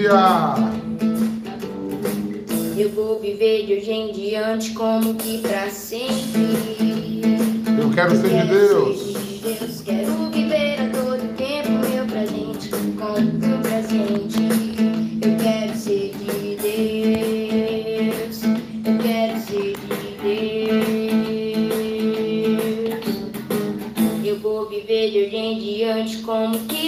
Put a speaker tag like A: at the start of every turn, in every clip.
A: dia.
B: Eu vou viver de hoje em diante como que pra sempre.
A: Eu quero ser de Deus.
B: Deus. Quero viver a todo tempo meu presente como meu presente. Eu quero ser de Deus. Eu quero ser de Deus. Eu vou viver de hoje em diante como que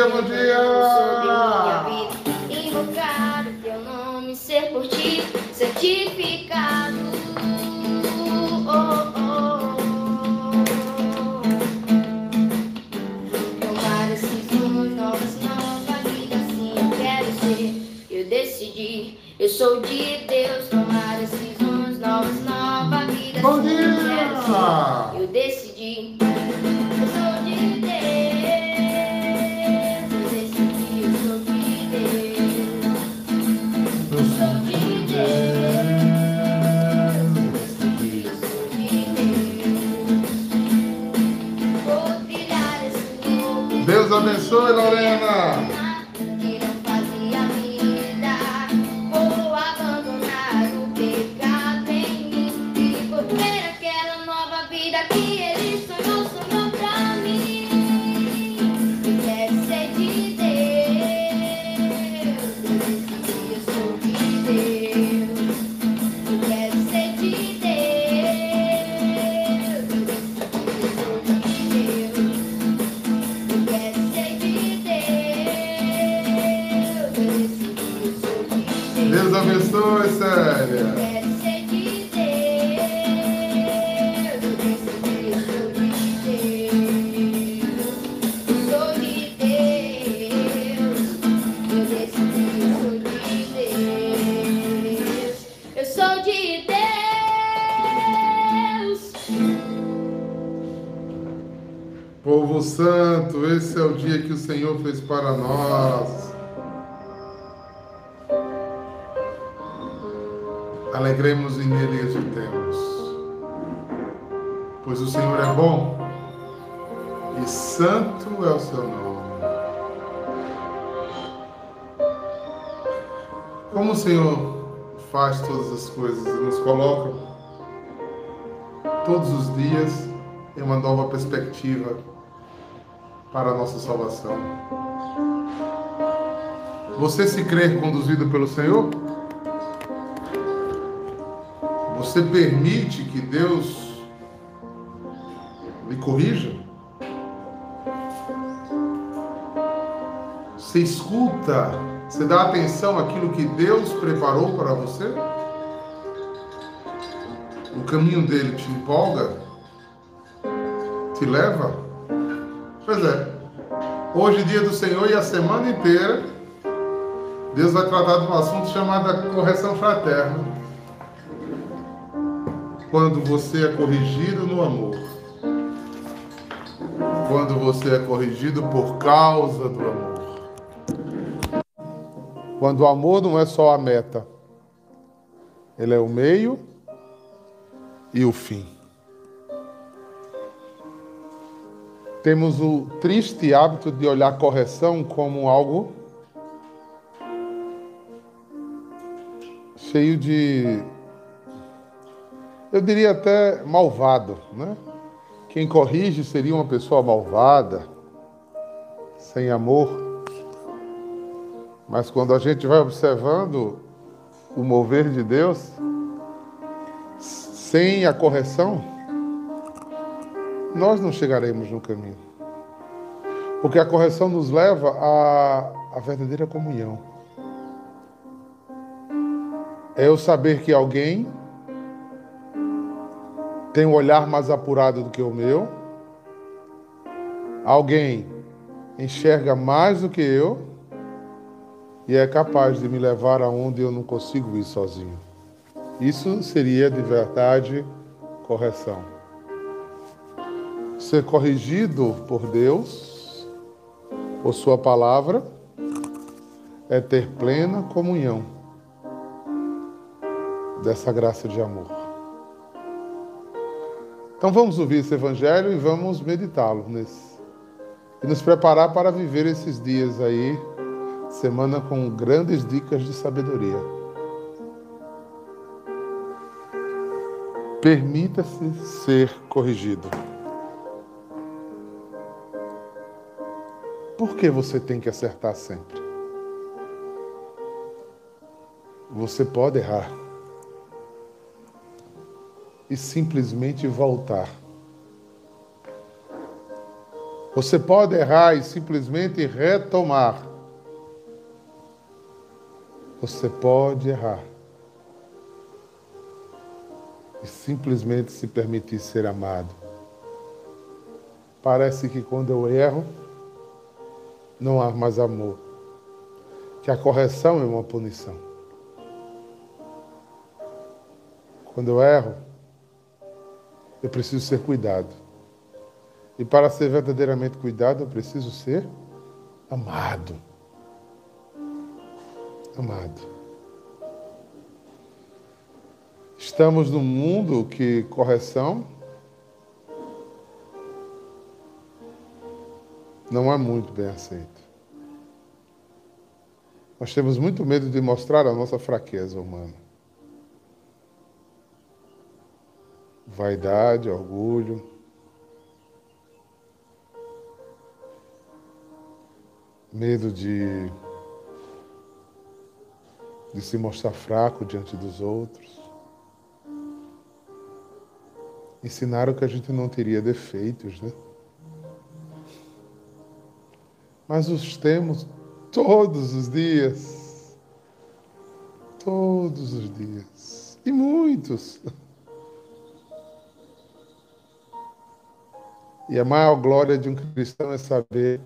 A: dia, bom dia, Pois o Senhor é bom e santo é o seu nome. Como o Senhor faz todas as coisas e nos coloca todos os dias em uma nova perspectiva para a nossa salvação. Você se crê conduzido pelo Senhor? Você permite que Deus corrija? Você escuta, você dá atenção àquilo que Deus preparou para você? O caminho dele te empolga? Te leva? Pois é. Hoje, dia do Senhor e a semana inteira, Deus vai tratar de um assunto chamado correção fraterna. Quando você é corrigido no amor. Quando você é corrigido por causa do amor. Quando o amor não é só a meta, ele é o meio e o fim. Temos o triste hábito de olhar correção como algo cheio de, eu diria até malvado, né? Quem corrige seria uma pessoa malvada, sem amor. Mas quando a gente vai observando o mover de Deus, sem a correção, nós não chegaremos no caminho. Porque a correção nos leva à, à verdadeira comunhão. É eu saber que alguém tem um olhar mais apurado do que o meu, alguém enxerga mais do que eu e é capaz de me levar aonde eu não consigo ir sozinho. Isso seria de verdade correção. Ser corrigido por Deus por Sua palavra é ter plena comunhão dessa graça de amor. Então vamos ouvir esse Evangelho e vamos meditá-lo nesse. E nos preparar para viver esses dias aí, semana com grandes dicas de sabedoria. Permita-se ser corrigido. Por que você tem que acertar sempre? Você pode errar e simplesmente voltar. Você pode errar e simplesmente retomar. Você pode errar e simplesmente se permitir ser amado. Parece que quando eu erro, não há mais amor. Que a correção é uma punição. Quando eu erro, eu preciso ser cuidado. E para ser verdadeiramente cuidado, eu preciso ser amado. Amado. Estamos num mundo que correção não é muito bem aceito. Nós temos muito medo de mostrar a nossa fraqueza humana. Vaidade, orgulho. Medo de, de se mostrar fraco diante dos outros. Ensinaram que a gente não teria defeitos, né? mas os temos todos os dias. Todos os dias. E muitos. E a maior glória de um cristão é saber,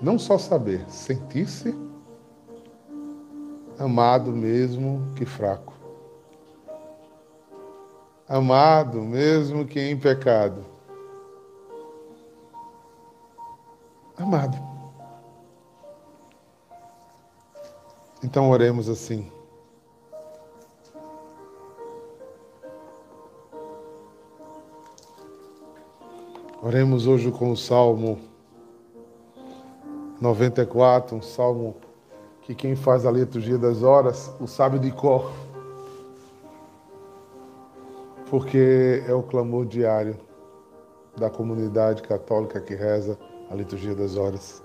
A: não só saber, sentir-se amado mesmo que fraco. Amado mesmo que em pecado. amado. Então oremos assim. Oremos hoje com o Salmo 94, um salmo que quem faz a liturgia das horas o sabe de cor. Porque é o clamor diário da comunidade católica que reza a liturgia das horas.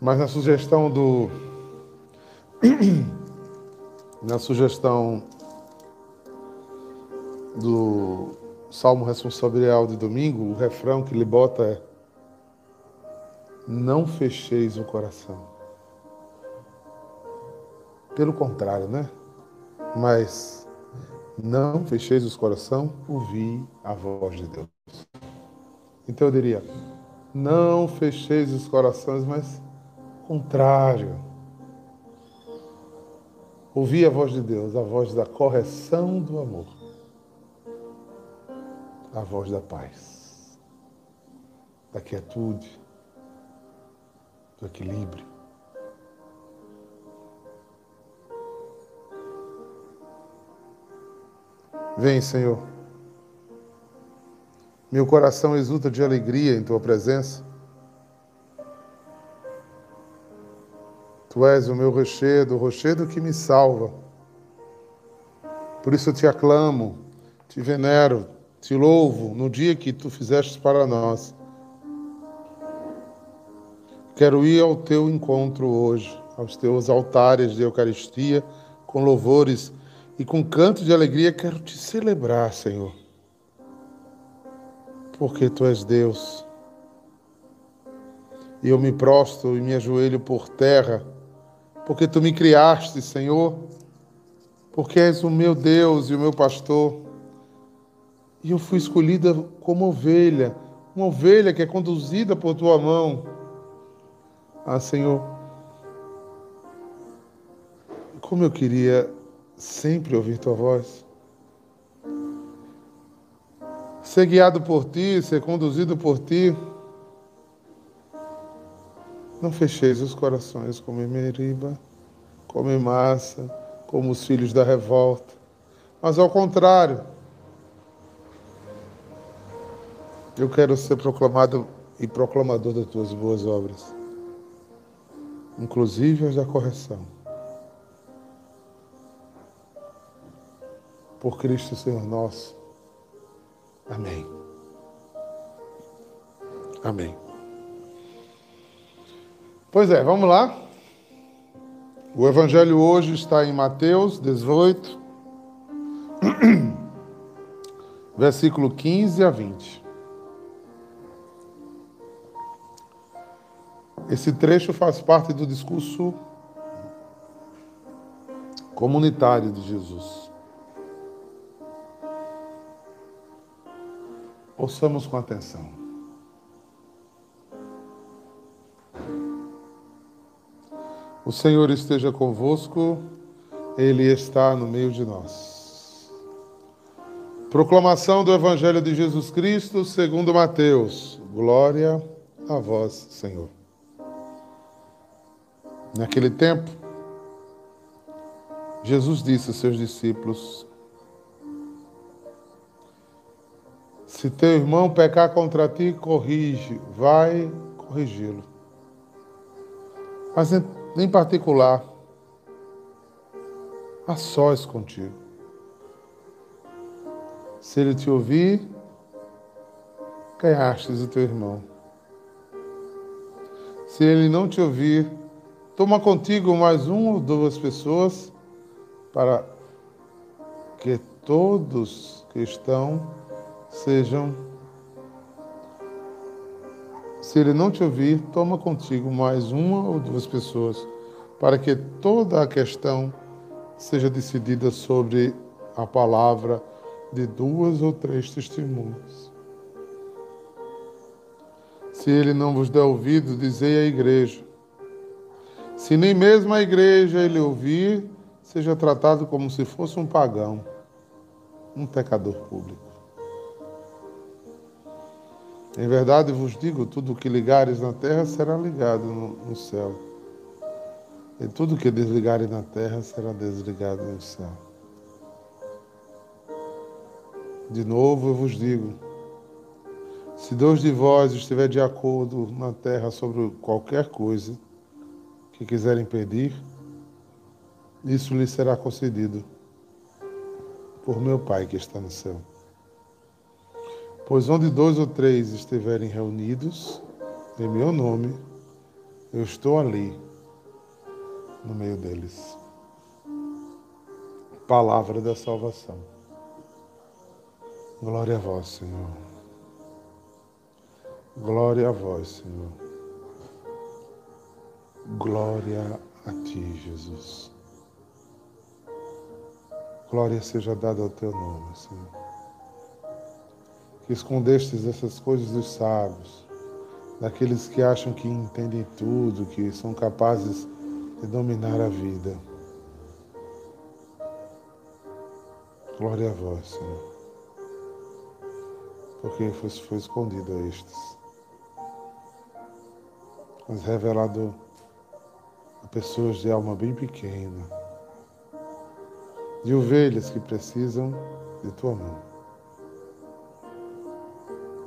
A: Mas na sugestão do. na sugestão do Salmo Responsabilial de domingo, o refrão que ele bota é: Não fecheis o coração. Pelo contrário, né? Mas não fecheis os coração, ouvi a voz de Deus. Então eu diria: não fecheis os corações, mas contrário. Ouvi a voz de Deus, a voz da correção do amor, a voz da paz, da quietude, do equilíbrio. Vem, Senhor. Meu coração exulta de alegria em tua presença. Tu és o meu rochedo, o rochedo que me salva. Por isso eu te aclamo, te venero, te louvo no dia que tu fizeste para nós. Quero ir ao teu encontro hoje, aos teus altares de Eucaristia, com louvores e com canto de alegria. Quero te celebrar, Senhor porque tu és Deus. E eu me prostro e me ajoelho por terra, porque tu me criaste, Senhor, porque és o meu Deus e o meu pastor. E eu fui escolhida como ovelha, uma ovelha que é conduzida por tua mão. Ah, Senhor, como eu queria sempre ouvir tua voz. ser guiado por ti, ser conduzido por ti. Não fecheis os corações como em Meriba, como em Massa, como os filhos da revolta, mas ao contrário, eu quero ser proclamado e proclamador das tuas boas obras, inclusive as da correção. Por Cristo Senhor nosso. Amém. Amém. Pois é, vamos lá. O Evangelho hoje está em Mateus 18, versículo 15 a 20. Esse trecho faz parte do discurso comunitário de Jesus. Ouçamos com atenção. O Senhor esteja convosco, Ele está no meio de nós. Proclamação do Evangelho de Jesus Cristo segundo Mateus. Glória a vós, Senhor. Naquele tempo, Jesus disse aos seus discípulos: Se teu irmão pecar contra ti, corrige, vai corrigi-lo. Mas em particular, a sós contigo. Se ele te ouvir, ganhastes o teu irmão. Se ele não te ouvir, toma contigo mais uma ou duas pessoas para que todos que estão sejam. Se ele não te ouvir, toma contigo mais uma ou duas pessoas, para que toda a questão seja decidida sobre a palavra de duas ou três testemunhas. Se ele não vos der ouvido, dizei à igreja. Se nem mesmo a igreja ele ouvir, seja tratado como se fosse um pagão, um pecador público. Em verdade vos digo: tudo que ligares na terra será ligado no, céu, e tudo que desligares na terra será desligado no céu. De novo eu vos digo: se dois de vós estiver de acordo na terra sobre qualquer coisa que quiserem pedir, isso lhe será concedido por meu Pai que está no céu. Pois onde dois ou três estiverem reunidos em meu nome, eu estou ali, no meio deles. Palavra da salvação. Glória a vós, Senhor. Glória a vós, Senhor. Glória a ti, Jesus. Glória seja dada ao teu nome, Senhor que escondestes essas coisas dos sábios, daqueles que acham que entendem tudo, que são capazes de dominar a vida. Glória a vós, Senhor. Porque foi, foi escondido a estes. Mas revelado pessoas de alma bem pequena, de ovelhas que precisam de tua mão.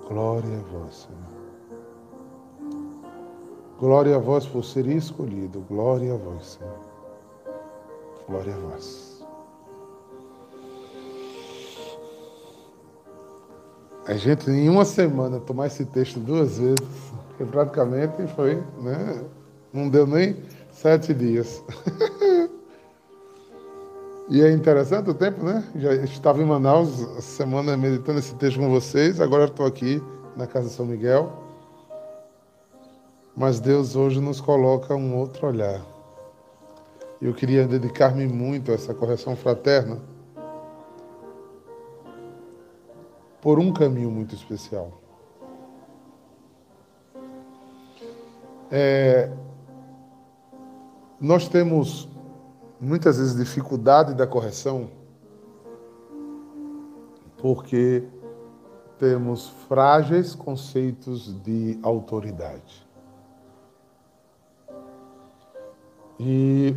A: Glória a vós, Senhor. Glória a vós por ser escolhido. Glória a vós, Senhor. Glória a vós. A gente, em uma semana, tomar esse texto duas vezes, que praticamente foi, né? Não deu nem sete dias. E é interessante o tempo, né? Já estava em Manaus semana meditando esse texto com vocês, agora estou aqui na Casa de São Miguel. Mas Deus hoje nos coloca um outro olhar. Eu queria dedicar-me muito a essa correção fraterna por um caminho muito especial. É, nós temos muitas vezes dificuldade da correção, porque temos frágeis conceitos de autoridade. E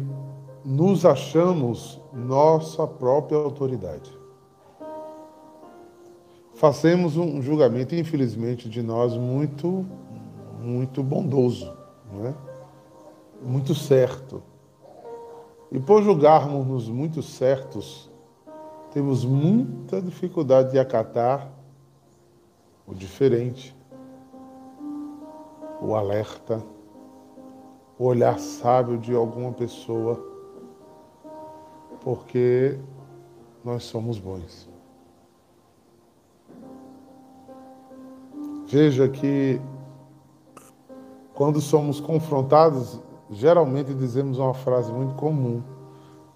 A: nos achamos nossa própria autoridade. Fazemos um julgamento, infelizmente, de nós muito, muito bondoso, não é? Muito certo. E por julgarmos-nos muito certos, temos muita dificuldade de acatar o diferente, o alerta, o olhar sábio de alguma pessoa, porque nós somos bons. Veja que quando somos confrontados, geralmente dizemos uma frase muito comum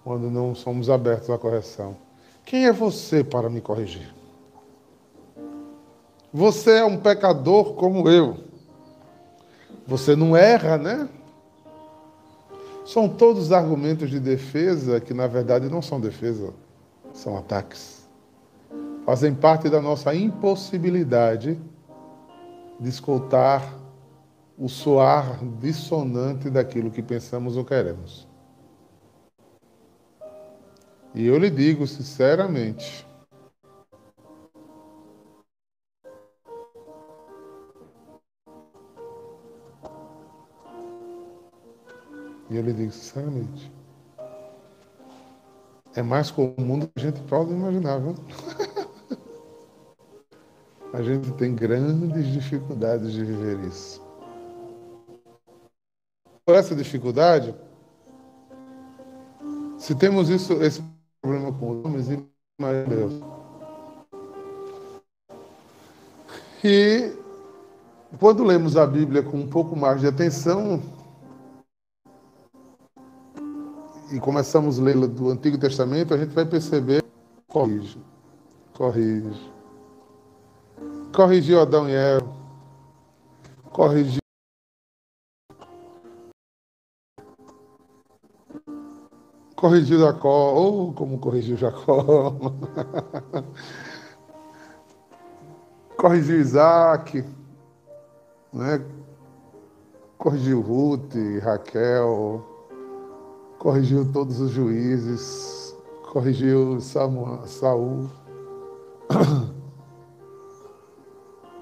A: quando não somos abertos à correção. Quem é você para me corrigir? Você é um pecador como eu. Você não erra, né? São todos argumentos de defesa que, na verdade, não são defesa, são ataques. Fazem parte da nossa impossibilidade de escutar o soar dissonante daquilo que pensamos ou queremos. E eu lhe digo sinceramente, E eu lhe digo sinceramente, é mais comum do que a gente pode imaginar, viu? a gente tem grandes dificuldades de viver isso. Essa dificuldade, se temos isso, esse problema com os homens, imagina Deus. E quando lemos a Bíblia com um pouco mais de atenção, e começamos a lê-la do Antigo Testamento, a gente vai perceber, corrige, corrige. Corrigiu Adão e Eva, corrigiu corrigiu Jacó, oh, como corrigiu Jacó, corrigiu Isaac, né? corrigiu Ruth, Raquel, corrigiu todos os juízes, corrigiu Saul,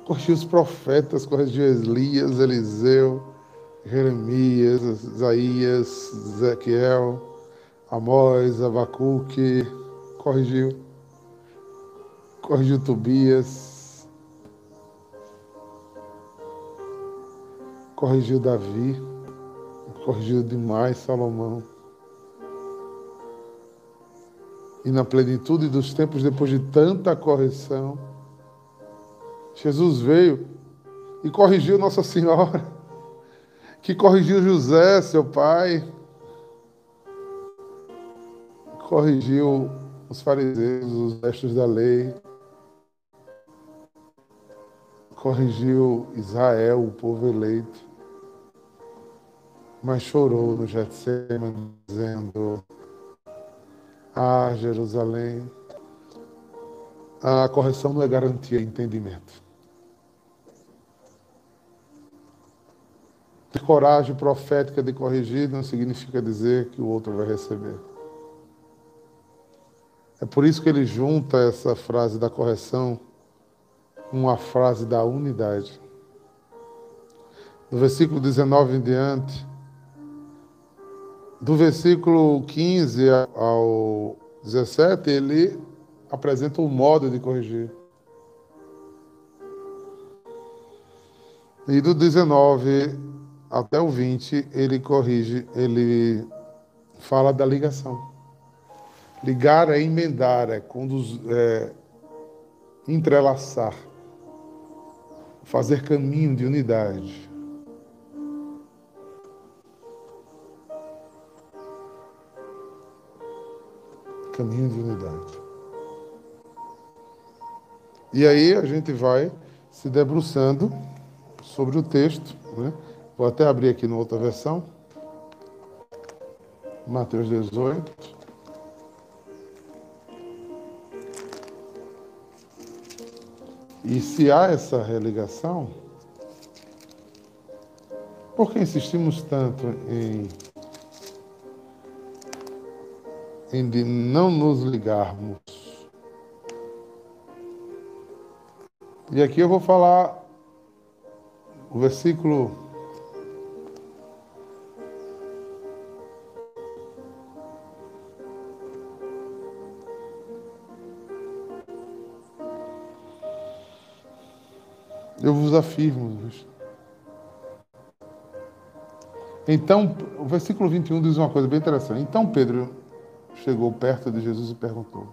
A: corrigiu os profetas, corrigiu Elias, Eliseu, Jeremias, Isaías, Ezequiel, Amós, Abacuque, corrigiu, corrigiu Tobias, corrigiu Davi, corrigiu demais Salomão. E na plenitude dos tempos, depois de tanta correção, Jesus veio e corrigiu Nossa Senhora, que corrigiu José, seu pai, corrigiu os fariseus, os mestres da lei, corrigiu Israel, o povo eleito, mas chorou no Getsemane, dizendo: Ah, Jerusalém, a correção não é garantia de entendimento. Ter coragem profética de corrigir não significa dizer que o outro vai receber. É por isso que ele junta essa frase da correção com a frase da unidade. No versículo 19 em diante, do versículo 15 ao 17, ele apresenta o um modo de corrigir. E do 19 até o 20, ele corrige, ele fala da ligação. Ligar é emendar, é, conduz, é entrelaçar, fazer caminho de unidade. Caminho de unidade. E aí a gente vai se debruçando sobre o texto. Né? Vou até abrir aqui na outra versão. Mateus 18. E se há essa religação, por que insistimos tanto em, em de não nos ligarmos? E aqui eu vou falar o versículo Eu vos afirmo. Então, o versículo 21 diz uma coisa bem interessante. Então Pedro chegou perto de Jesus e perguntou: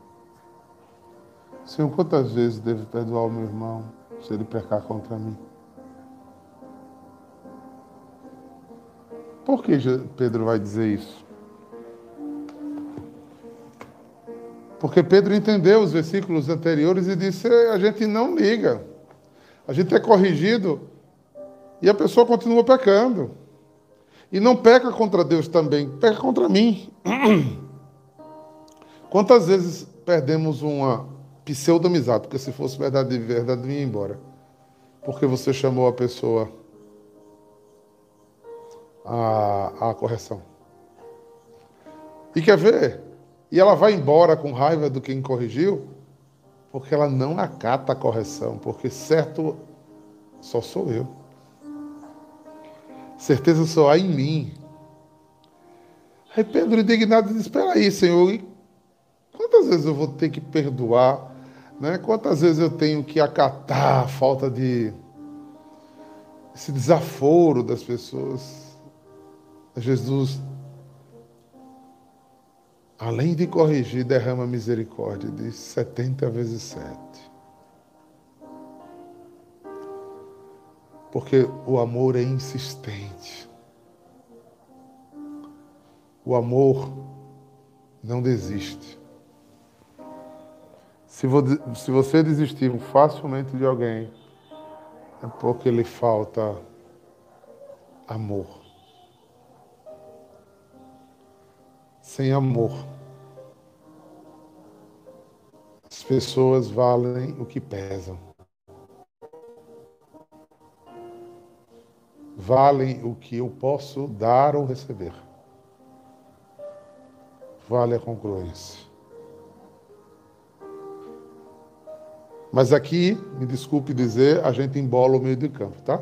A: Senhor, quantas vezes devo perdoar o meu irmão se ele pecar contra mim? Por que Pedro vai dizer isso? Porque Pedro entendeu os versículos anteriores e disse: a gente não liga. A gente é corrigido e a pessoa continua pecando. E não peca contra Deus também, peca contra mim. Quantas vezes perdemos uma pseudo-amizade, porque se fosse verdade de verdade, vinha embora. Porque você chamou a pessoa à, à correção. E quer ver? E ela vai embora com raiva do quem corrigiu, porque ela não acata a correção, porque certo só sou eu. Certeza só há em mim. Aí Pedro, indignado, diz: Espera aí, Senhor, quantas vezes eu vou ter que perdoar? Né? Quantas vezes eu tenho que acatar a falta de. esse desaforo das pessoas? Jesus além de corrigir, derrama misericórdia de 70 vezes 7. Porque o amor é insistente. O amor não desiste. Se você desistir facilmente de alguém, é porque lhe falta amor. Sem amor. As pessoas valem o que pesam. Valem o que eu posso dar ou receber. Vale a congruência. Mas aqui, me desculpe dizer, a gente embola o meio de campo, tá?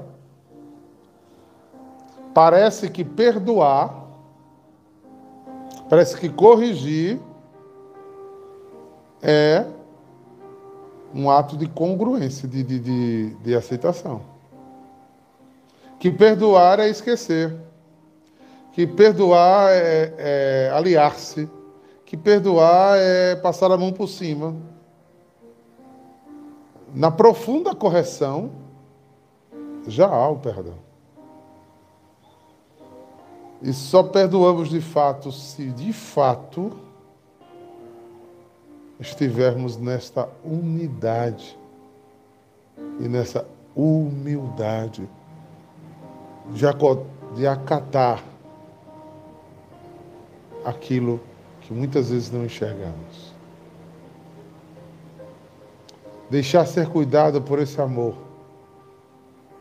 A: Parece que perdoar Parece que corrigir é um ato de congruência, de, de, de, de aceitação. Que perdoar é esquecer. Que perdoar é, é aliar-se. Que perdoar é passar a mão por cima. Na profunda correção, já há o perdão. E só perdoamos de fato se de fato estivermos nesta unidade e nessa humildade de acatar aquilo que muitas vezes não enxergamos. Deixar ser cuidado por esse amor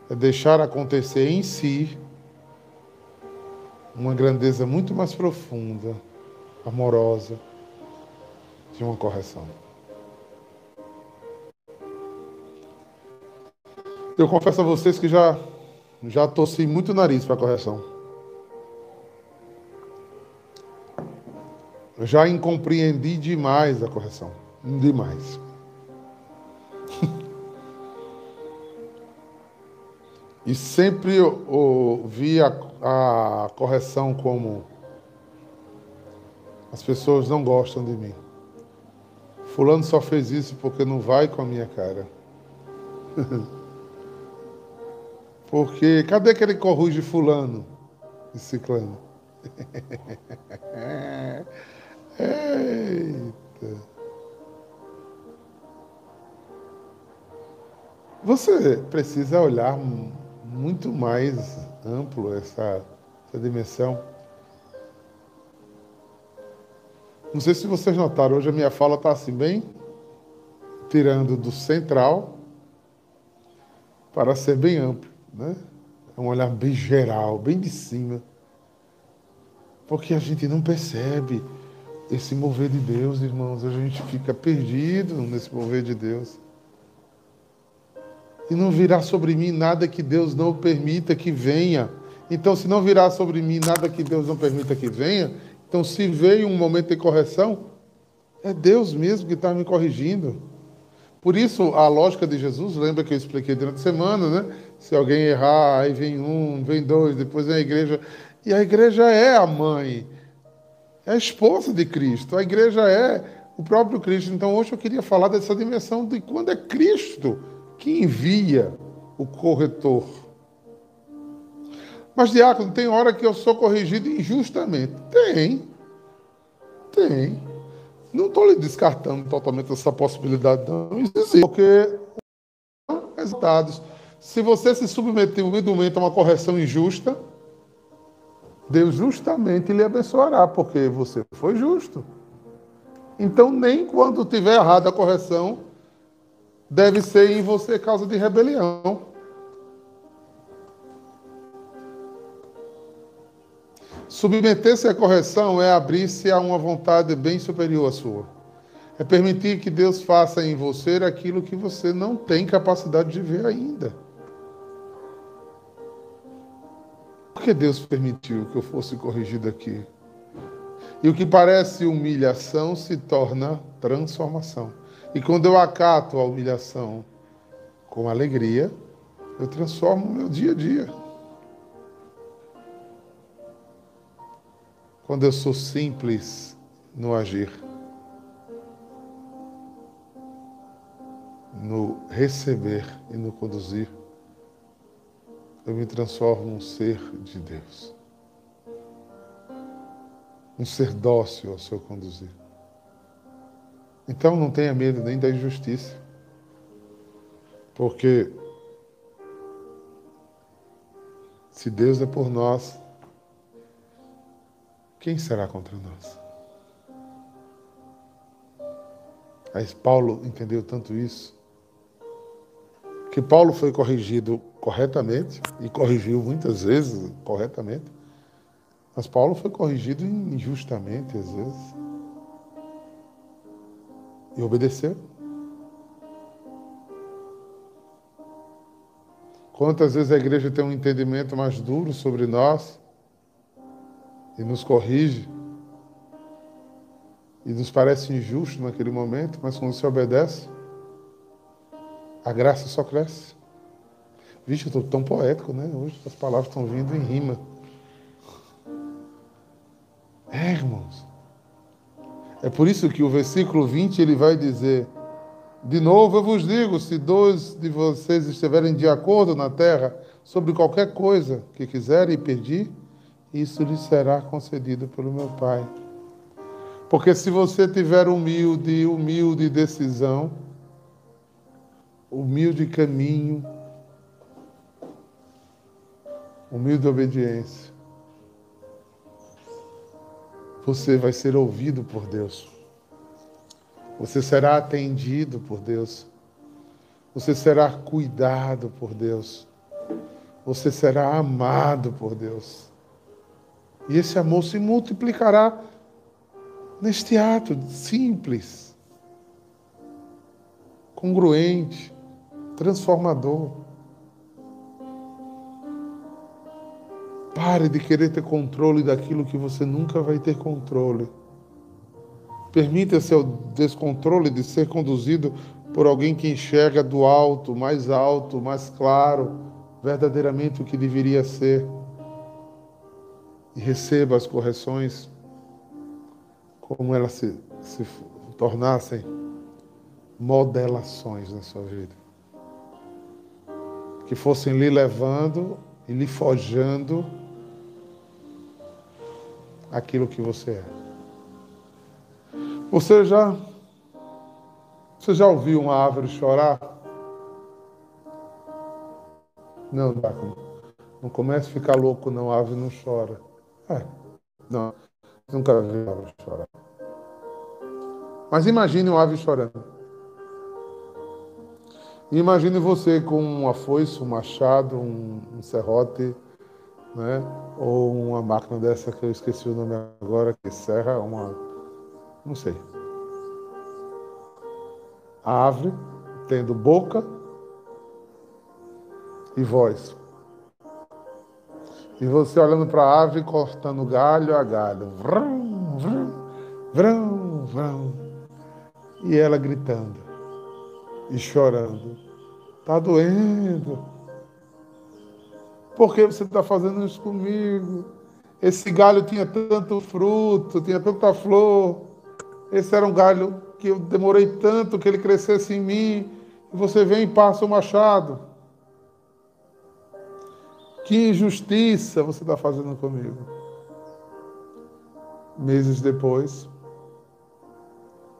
A: é deixar acontecer em si uma grandeza muito mais profunda, amorosa, de uma correção. Eu confesso a vocês que já, já torci muito o nariz para a correção. Eu já incompreendi demais a correção. Demais. e sempre ouvi a a correção como as pessoas não gostam de mim. Fulano só fez isso porque não vai com a minha cara. porque cadê aquele corrige fulano e ciclano? Eita. Você precisa olhar muito mais amplo essa, essa dimensão. Não sei se vocês notaram, hoje a minha fala está assim, bem tirando do central para ser bem amplo, né? É um olhar bem geral, bem de cima. Porque a gente não percebe esse mover de Deus, irmãos. A gente fica perdido nesse mover de Deus. E não virá sobre mim nada que Deus não permita que venha. Então, se não virá sobre mim nada que Deus não permita que venha, então se veio um momento de correção, é Deus mesmo que está me corrigindo. Por isso, a lógica de Jesus, lembra que eu expliquei durante a semana, né? Se alguém errar, aí vem um, vem dois, depois vem a igreja. E a igreja é a mãe, é a esposa de Cristo. A igreja é o próprio Cristo. Então, hoje eu queria falar dessa dimensão de quando é Cristo que envia o corretor. Mas, diácono, tem hora que eu sou corrigido injustamente. Tem. Tem. Não estou lhe descartando totalmente essa possibilidade, não. Existe. Porque resultados. Se você se submeter humildemente a uma correção injusta, Deus justamente lhe abençoará, porque você foi justo. Então, nem quando tiver errado a correção, deve ser em você causa de rebelião. Submeter-se à correção é abrir-se a uma vontade bem superior à sua. É permitir que Deus faça em você aquilo que você não tem capacidade de ver ainda. Por que Deus permitiu que eu fosse corrigido aqui? E o que parece humilhação se torna transformação. E quando eu acato a humilhação com alegria, eu transformo o meu dia a dia. quando eu sou simples no agir, no receber e no conduzir, eu me transformo num ser de Deus. Um ser dócil ao seu conduzir. Então não tenha medo nem da injustiça. Porque se Deus é por nós, quem será contra nós? Aí Paulo entendeu tanto isso, que Paulo foi corrigido corretamente, e corrigiu muitas vezes corretamente, mas Paulo foi corrigido injustamente às vezes. E obedeceu. Quantas vezes a igreja tem um entendimento mais duro sobre nós, e nos corrige e nos parece injusto naquele momento, mas quando se obedece, a graça só cresce. Vixe, eu estou tão poético, né? Hoje as palavras estão vindo em rima. É, irmãos. É por isso que o versículo 20 ele vai dizer: De novo eu vos digo, se dois de vocês estiverem de acordo na terra sobre qualquer coisa que quiserem pedir, isso lhe será concedido pelo meu Pai. Porque se você tiver humilde, humilde decisão, humilde caminho, humilde obediência, você vai ser ouvido por Deus. Você será atendido por Deus. Você será cuidado por Deus. Você será amado por Deus. E esse amor se multiplicará neste ato simples, congruente, transformador. Pare de querer ter controle daquilo que você nunca vai ter controle. Permita seu descontrole de ser conduzido por alguém que enxerga do alto, mais alto, mais claro, verdadeiramente o que deveria ser e receba as correções como elas se, se tornassem modelações na sua vida. Que fossem lhe levando e lhe forjando aquilo que você é. Você já você já ouviu uma árvore chorar? Não, não comece a ficar louco, não, a árvore não chora. É, não, nunca vi uma ave chorar. Mas imagine uma ave chorando. Imagine você com uma foice, um machado, um, um serrote, né? ou uma máquina dessa que eu esqueci o nome agora, que serra, uma. não sei. A árvore tendo boca e voz. E você olhando para a árvore, cortando galho a galho. Vrum, vrum, vrum, vrum. E ela gritando e chorando. Está doendo. Por que você está fazendo isso comigo? Esse galho tinha tanto fruto, tinha tanta flor. Esse era um galho que eu demorei tanto que ele crescesse em mim. E você vem e passa o machado. Que injustiça você está fazendo comigo. Meses depois,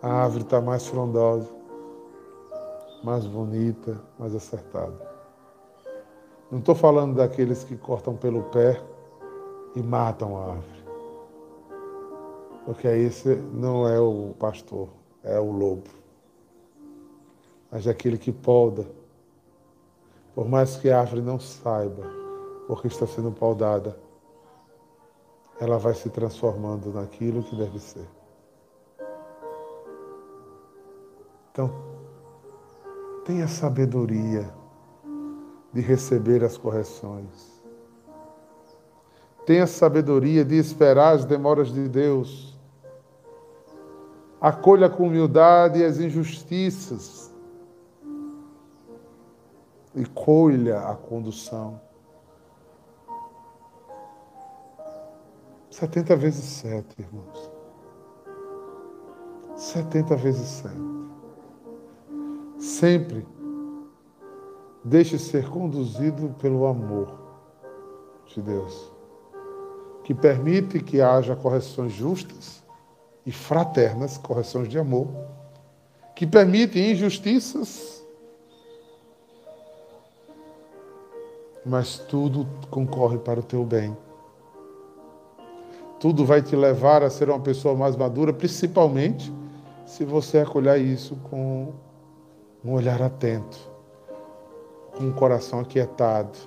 A: a árvore está mais frondosa, mais bonita, mais acertada. Não estou falando daqueles que cortam pelo pé e matam a árvore. Porque esse não é o pastor, é o lobo. Mas é aquele que poda. Por mais que a árvore não saiba, porque está sendo paudada, ela vai se transformando naquilo que deve ser. Então, tenha sabedoria de receber as correções. Tenha sabedoria de esperar as demoras de Deus. Acolha com humildade as injustiças e colha a condução. 70 vezes 7, irmãos. 70 vezes 7. Sempre deixe ser conduzido pelo amor de Deus, que permite que haja correções justas e fraternas, correções de amor, que permite injustiças, mas tudo concorre para o teu bem. Tudo vai te levar a ser uma pessoa mais madura, principalmente se você acolher isso com um olhar atento, com um coração aquietado.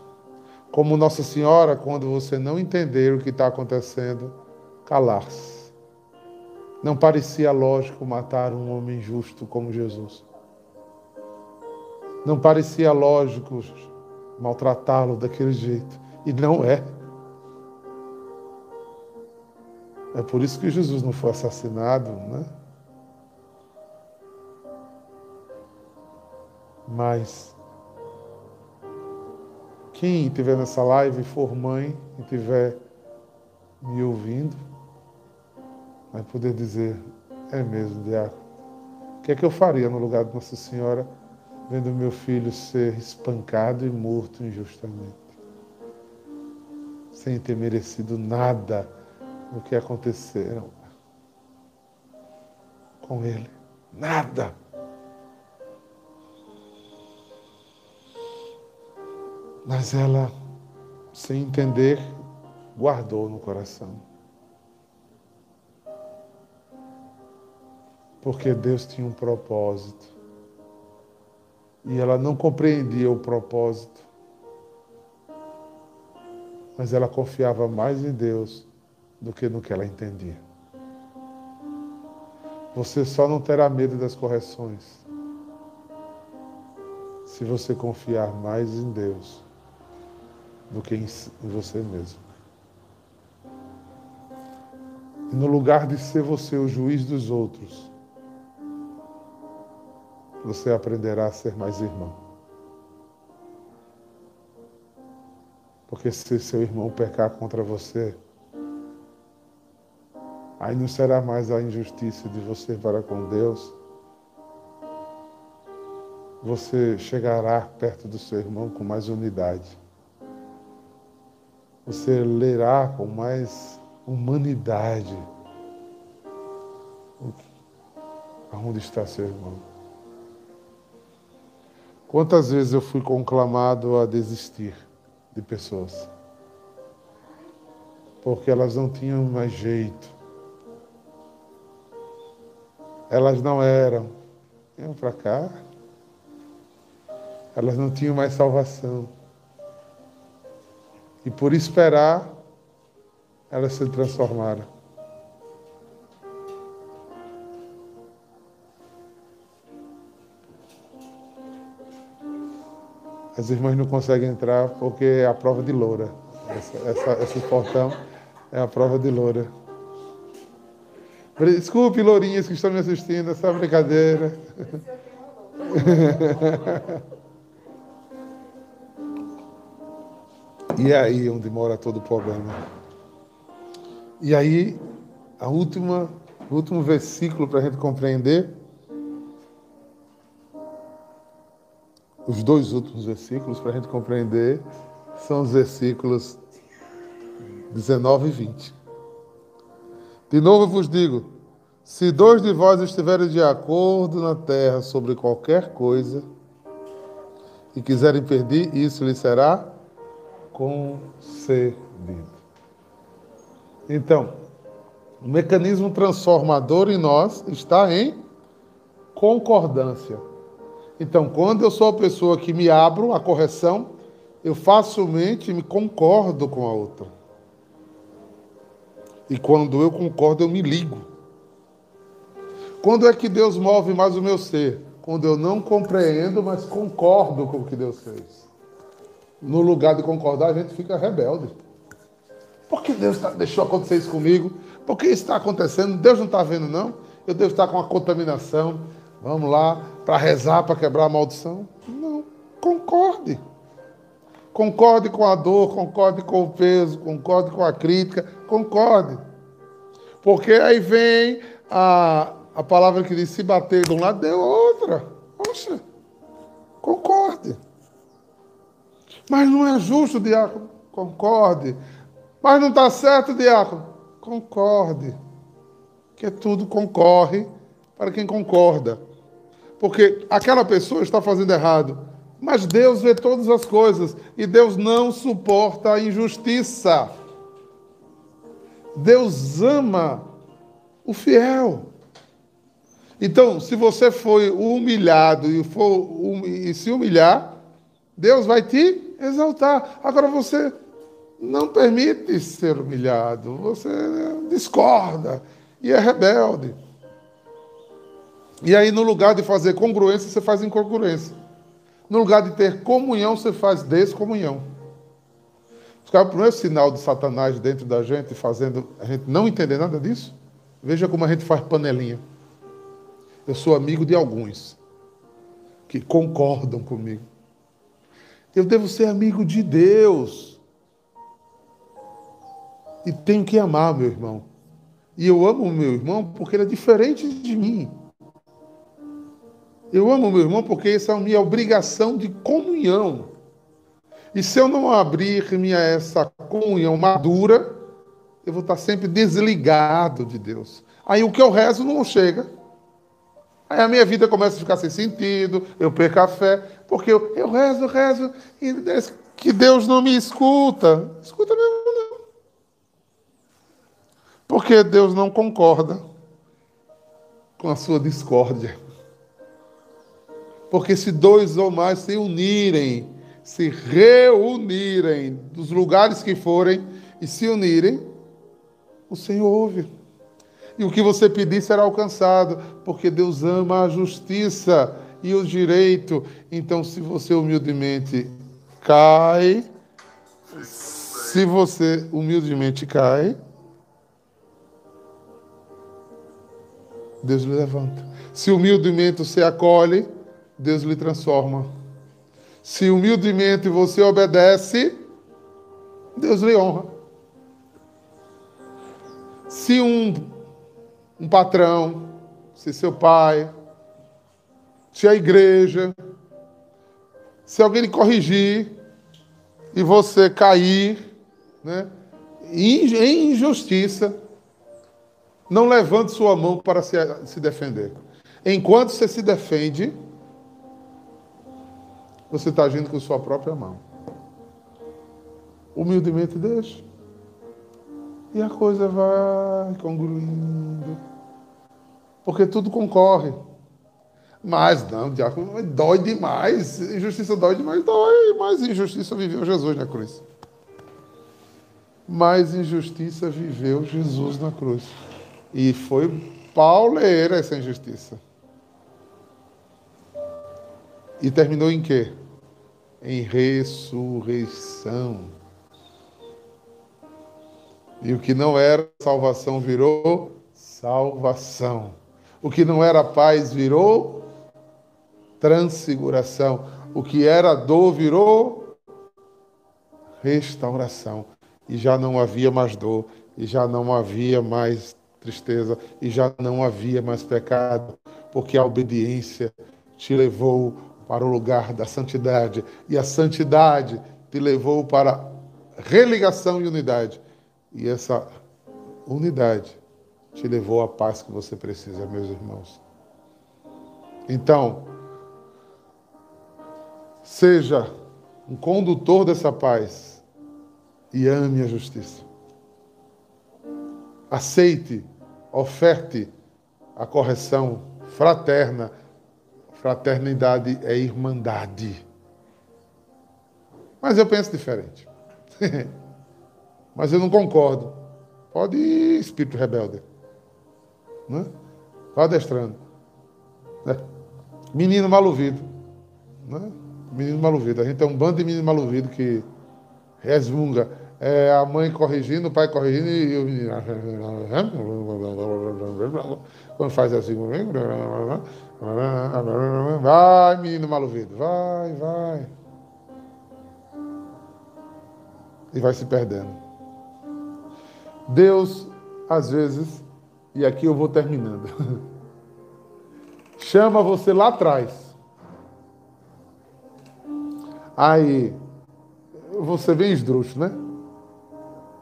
A: Como Nossa Senhora, quando você não entender o que está acontecendo, calar-se. Não parecia lógico matar um homem justo como Jesus. Não parecia lógico maltratá-lo daquele jeito. E não é. É por isso que Jesus não foi assassinado, né? Mas quem estiver nessa live for mãe e estiver me ouvindo, vai poder dizer, é mesmo, diácono. O que é que eu faria no lugar de Nossa Senhora vendo meu filho ser espancado e morto injustamente? Sem ter merecido nada o que aconteceu com ele. Nada. Mas ela, sem entender, guardou no coração. Porque Deus tinha um propósito. E ela não compreendia o propósito. Mas ela confiava mais em Deus do que no que ela entendia. Você só não terá medo das correções se você confiar mais em Deus do que em você mesmo. E no lugar de ser você o juiz dos outros, você aprenderá a ser mais irmão. Porque se seu irmão pecar contra você, Aí não será mais a injustiça de você para com Deus. Você chegará perto do seu irmão com mais unidade. Você lerá com mais humanidade aonde está seu irmão. Quantas vezes eu fui conclamado a desistir de pessoas? Porque elas não tinham mais jeito elas não eram. Iam para cá. elas não tinham mais salvação. E por esperar, elas se transformaram. As irmãs não conseguem entrar porque é a prova de loura. Essa, essa, esse portão é a prova de loura. Desculpe, lourinhas que estão me assistindo, essa brincadeira. e é aí onde mora todo o problema. E aí, a última, o último versículo para a gente compreender, os dois últimos versículos para a gente compreender, são os versículos 19 e 20. De novo eu vos digo: se dois de vós estiverem de acordo na terra sobre qualquer coisa e quiserem pedir, isso lhe será concedido. Então, o mecanismo transformador em nós está em concordância. Então, quando eu sou a pessoa que me abro à correção, eu facilmente me concordo com a outra. E quando eu concordo, eu me ligo. Quando é que Deus move mais o meu ser? Quando eu não compreendo, mas concordo com o que Deus fez. No lugar de concordar, a gente fica rebelde. Por que Deus tá, deixou acontecer isso comigo? Por que isso está acontecendo? Deus não está vendo, não? Eu devo estar com uma contaminação. Vamos lá para rezar, para quebrar a maldição? Não. Concorde. Concorde com a dor, concorde com o peso, concorde com a crítica, concorde. Porque aí vem a, a palavra que diz: se bater de um lado, deu outra. Poxa, concorde. Mas não é justo, diácono. Concorde. Mas não está certo, diácono. Concorde. Que tudo concorre para quem concorda. Porque aquela pessoa está fazendo errado. Mas Deus vê todas as coisas e Deus não suporta a injustiça. Deus ama o fiel. Então, se você foi humilhado e, for, e se humilhar, Deus vai te exaltar. Agora você não permite ser humilhado, você discorda e é rebelde. E aí, no lugar de fazer congruência, você faz incongruência. No lugar de ter comunhão, você faz descomunhão. O primeiro sinal de Satanás dentro da gente, fazendo a gente não entender nada disso, veja como a gente faz panelinha. Eu sou amigo de alguns que concordam comigo. Eu devo ser amigo de Deus. E tenho que amar meu irmão. E eu amo meu irmão porque ele é diferente de mim. Eu amo meu irmão porque essa é a minha obrigação de comunhão. E se eu não abrir minha essa comunhão madura, eu vou estar sempre desligado de Deus. Aí o que eu rezo não chega. Aí a minha vida começa a ficar sem sentido, eu perco a fé, porque eu, eu rezo, rezo, e que Deus não me escuta. Escuta mesmo não. Porque Deus não concorda com a sua discórdia. Porque se dois ou mais se unirem, se reunirem dos lugares que forem e se unirem, o Senhor ouve. E o que você pedir será alcançado, porque Deus ama a justiça e o direito. Então, se você humildemente cai, se você humildemente cai, Deus lhe levanta. Se humildemente você acolhe, Deus lhe transforma. Se humildemente você obedece, Deus lhe honra. Se um, um patrão, se seu pai, se a igreja, se alguém lhe corrigir e você cair né, em injustiça, não levante sua mão para se, se defender. Enquanto você se defende, você está agindo com sua própria mão. Humildemente deixa. E a coisa vai congruindo. Porque tudo concorre. Mas não, diácono, dói demais. Injustiça dói demais, dói. Mas injustiça viveu Jesus na cruz. Mais injustiça viveu Jesus na cruz. E foi pauleira essa injustiça. E terminou em quê? Em ressurreição. E o que não era salvação virou salvação. O que não era paz virou transfiguração. O que era dor virou restauração. E já não havia mais dor, e já não havia mais tristeza, e já não havia mais pecado, porque a obediência te levou para o lugar da santidade, e a santidade te levou para religação e unidade. E essa unidade te levou à paz que você precisa, meus irmãos. Então, seja um condutor dessa paz e ame a justiça. Aceite, oferte a correção fraterna Fraternidade é irmandade. Mas eu penso diferente. Mas eu não concordo. Pode ir, espírito rebelde. Né? Vai adestrando. Né? Menino maluvido. Né? Menino maluvido. A gente é um bando de menino maluvido que resmunga. É a mãe corrigindo, o pai corrigindo e o menino. Quando faz assim. Vai, menino maluvido, vai, vai. E vai se perdendo. Deus, às vezes, e aqui eu vou terminando, chama você lá atrás. Aí, você vem esdrúxo, né?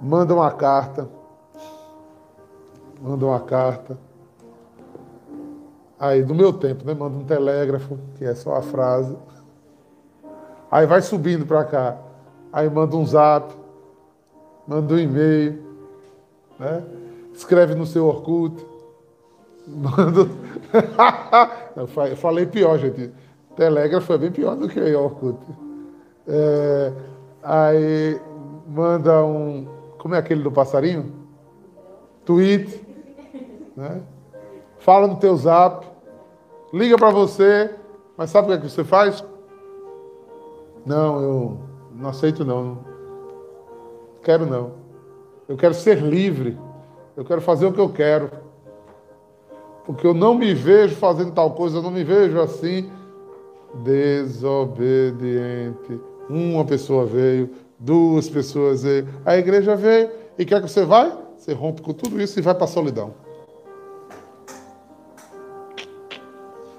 A: Manda uma carta. Manda uma carta Aí, do meu tempo, né? Manda um telégrafo, que é só a frase. Aí vai subindo para cá. Aí manda um zap, manda um e-mail, né? Escreve no seu Orkut. Manda. Eu falei pior, gente. Telégrafo é bem pior do que o Orkut. É... Aí manda um. Como é aquele do passarinho? Tweet. Né? Fala no teu zap liga para você, mas sabe o que, é que você faz? Não, eu não aceito não. Quero não. Eu quero ser livre. Eu quero fazer o que eu quero. Porque eu não me vejo fazendo tal coisa, eu não me vejo assim desobediente. Uma pessoa veio, duas pessoas veio, a igreja veio, e quer que você vai? Você rompe com tudo isso e vai para a solidão.